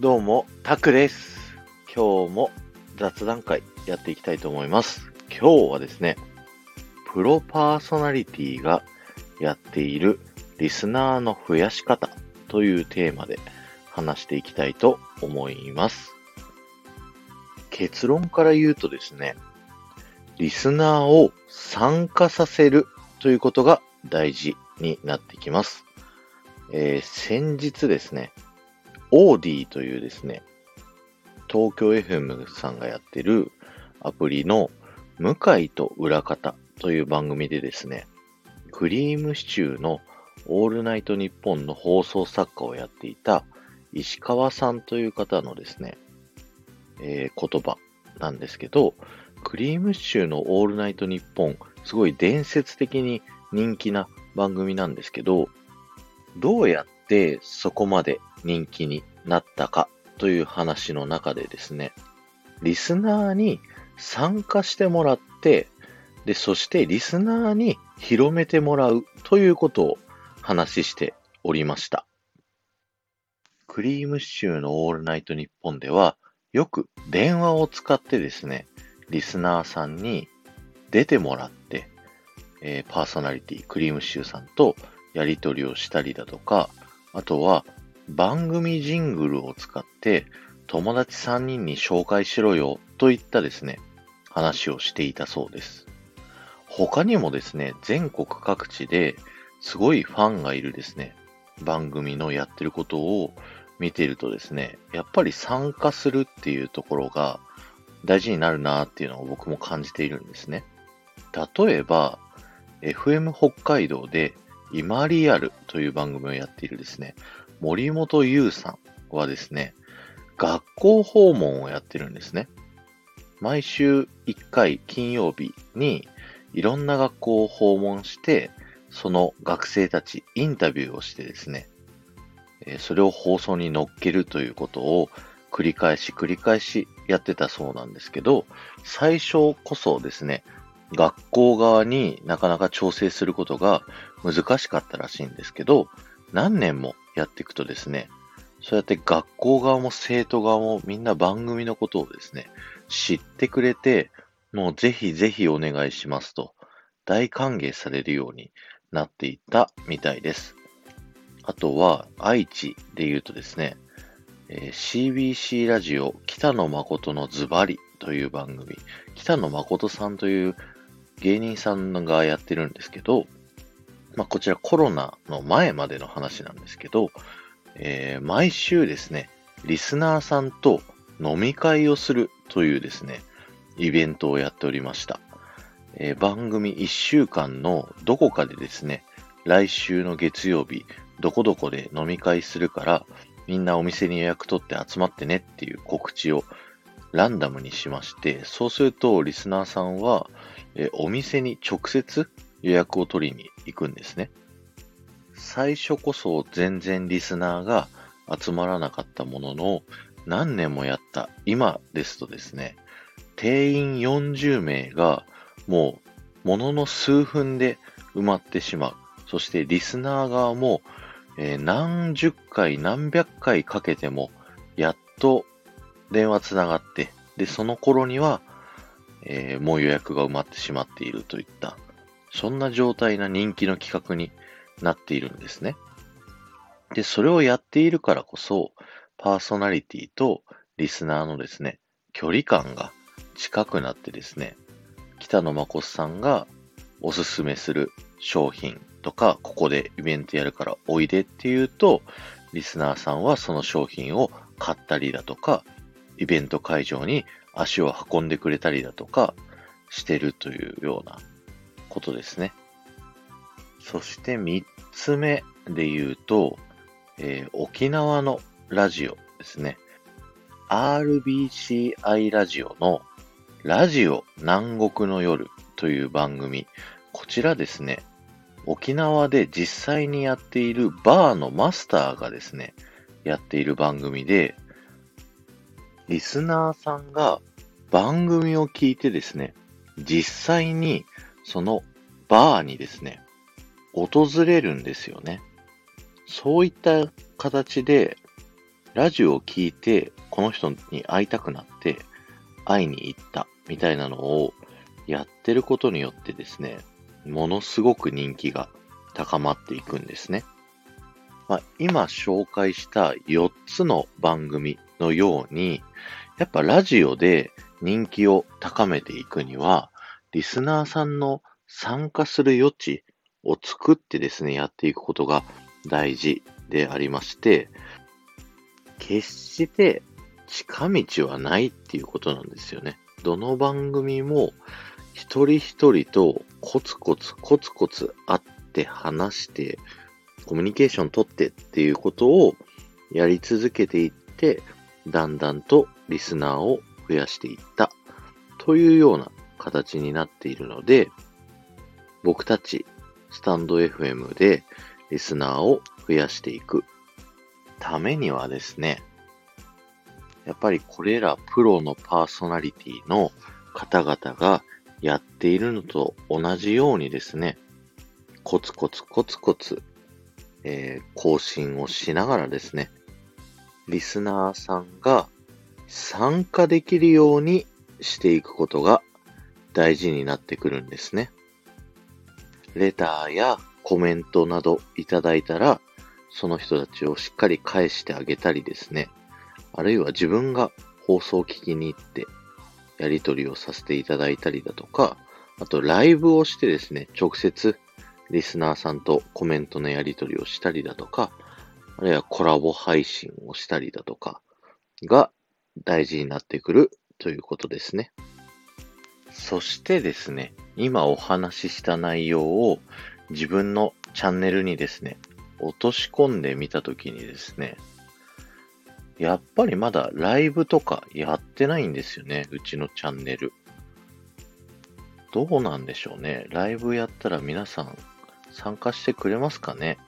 どうも、タクです。今日も雑談会やっていきたいと思います。今日はですね、プロパーソナリティがやっているリスナーの増やし方というテーマで話していきたいと思います。結論から言うとですね、リスナーを参加させるということが大事になってきます。えー先日ですね、オーディというですね、東京 FM さんがやってるアプリの向井と裏方という番組でですね、クリームシチューのオールナイトニッポンの放送作家をやっていた石川さんという方のですね、えー言葉なんですけど、クリームシチューのオールナイトニッポン、すごい伝説的に人気な番組なんですけど、どうやってそこまで人気になったかという話の中でですね、リスナーに参加してもらって、で、そしてリスナーに広めてもらうということを話しておりました。クリームシチューのオールナイトニッポンでは、よく電話を使ってですね、リスナーさんに出てもらって、えーパーソナリティ、クリームシチューさんとやり取りをしたりだとか、あとは番組ジングルを使って友達3人に紹介しろよといったですね、話をしていたそうです。他にもですね、全国各地ですごいファンがいるですね、番組のやってることを見ているとですね、やっぱり参加するっていうところが大事になるなっていうのを僕も感じているんですね。例えば、FM 北海道で今リアルという番組をやっているですね、森本優さんはですね、学校訪問をやってるんですね。毎週1回金曜日にいろんな学校を訪問して、その学生たちインタビューをしてですね、それを放送に乗っけるということを繰り返し繰り返しやってたそうなんですけど、最初こそですね、学校側になかなか調整することが難しかったらしいんですけど、何年もやっていくとですね、そうやって学校側も生徒側もみんな番組のことをですね、知ってくれて、もうぜひぜひお願いしますと、大歓迎されるようになっていったみたいです。あとは、愛知で言うとですね、えー CBC ラジオ北野誠のズバリという番組、北野誠さんという芸人さんがやってるんですけど、まあ、こちらコロナの前までの話なんですけど、えー毎週ですね、リスナーさんと飲み会をするというですね、イベントをやっておりました。えー番組1週間のどこかでですね、来週の月曜日、どこどこで飲み会するから、みんなお店に予約取って集まってねっていう告知をランダムにしまして、そうするとリスナーさんは、えーお店に直接予約を取りに行くんですね。最初こそ全然リスナーが集まらなかったものの、何年もやった今ですとですね、定員40名がもうものの数分で埋まってしまう。そしてリスナー側も、えー何十回何百回かけてもやっと電話つながって、で、その頃には、えーもう予約が埋まってしまっているといった、そんな状態な人気の企画になっているんですね。で、それをやっているからこそ、パーソナリティとリスナーのですね、距離感が近くなってですね、北野誠さんがおすすめする商品とか、ここでイベントやるからおいでっていうと、リスナーさんはその商品を買ったりだとか、イベント会場に足を運んでくれたりだとかしてるというようなことですね。そして三つ目で言うと、えー沖縄のラジオですね。RBCI ラジオのラジオ南国の夜という番組。こちらですね、沖縄で実際にやっているバーのマスターがですね、やっている番組で、リスナーさんが番組を聞いてですね、実際にそのバーにですね、訪れるんですよね。そういった形で、ラジオを聞いて、この人に会いたくなって、会いに行ったみたいなのをやってることによってですね、ものすごく人気が高まっていくんですね。まあ、今紹介した4つの番組のように、やっぱラジオで人気を高めていくには、リスナーさんの参加する余地を作ってですね、やっていくことが大事でありまして、決して近道はないっていうことなんですよね。どの番組も一人一人とコツコツコツコツ会って話してコミュニケーション取ってっていうことをやり続けていって、だんだんとリスナーを増やしていったというような形になっているので、僕たちスタンド FM でリスナーを増やしていくためにはですね、やっぱりこれらプロのパーソナリティの方々がやっているのと同じようにですね、コツコツコツコツ、えー、更新をしながらですね、リスナーさんが参加できるようにしていくことが大事になってくるんですね。レターやコメントなどいただいたら、その人たちをしっかり返してあげたりですね、あるいは自分が放送を聞きに行ってやり取りをさせていただいたりだとか、あとライブをしてですね、直接リスナーさんとコメントのやり取りをしたりだとか、あるいはコラボ配信をしたりだとかが大事になってくるということですね。そしてですね、今お話しした内容を自分のチャンネルにですね、落とし込んでみたときにですね、やっぱりまだライブとかやってないんですよね、うちのチャンネル。どうなんでしょうね。ライブやったら皆さん参加してくれますかね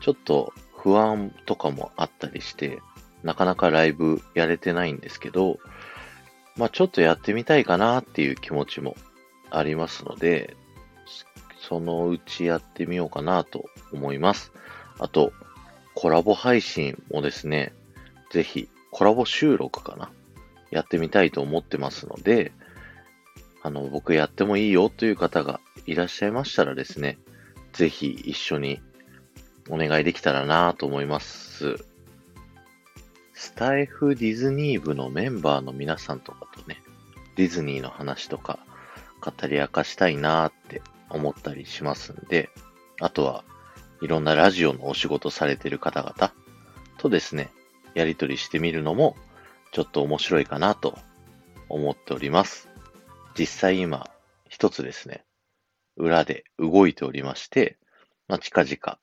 ちょっと不安とかもあったりして、なかなかライブやれてないんですけど、まあちょっとやってみたいかなっていう気持ちもありますので、そのうちやってみようかなと思います。あと、コラボ配信もですね、ぜひコラボ収録かな。やってみたいと思ってますので、あの、僕やってもいいよという方がいらっしゃいましたらですね、ぜひ一緒にお願いできたらなと思います。スタイフディズニー部のメンバーの皆さんとかとね、ディズニーの話とか語り明かしたいなーって思ったりしますんで、あとはいろんなラジオのお仕事されてる方々とですね、やりとりしてみるのも、ちょっと面白いかなと思っております。実際今、一つですね、裏で動いておりまして、まあ、近々、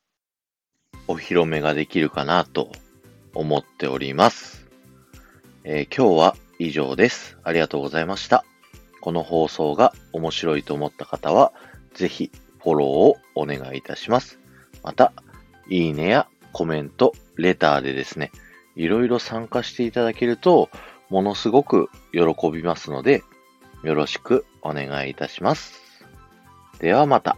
お披露目ができるかなと思っております。えー、今日は以上です。ありがとうございました。この放送が面白いと思った方は、ぜひフォローをお願いいたします。また、いいねやコメント、レターでですね、いろいろ参加していただけると、ものすごく喜びますので、よろしくお願いいたします。ではまた。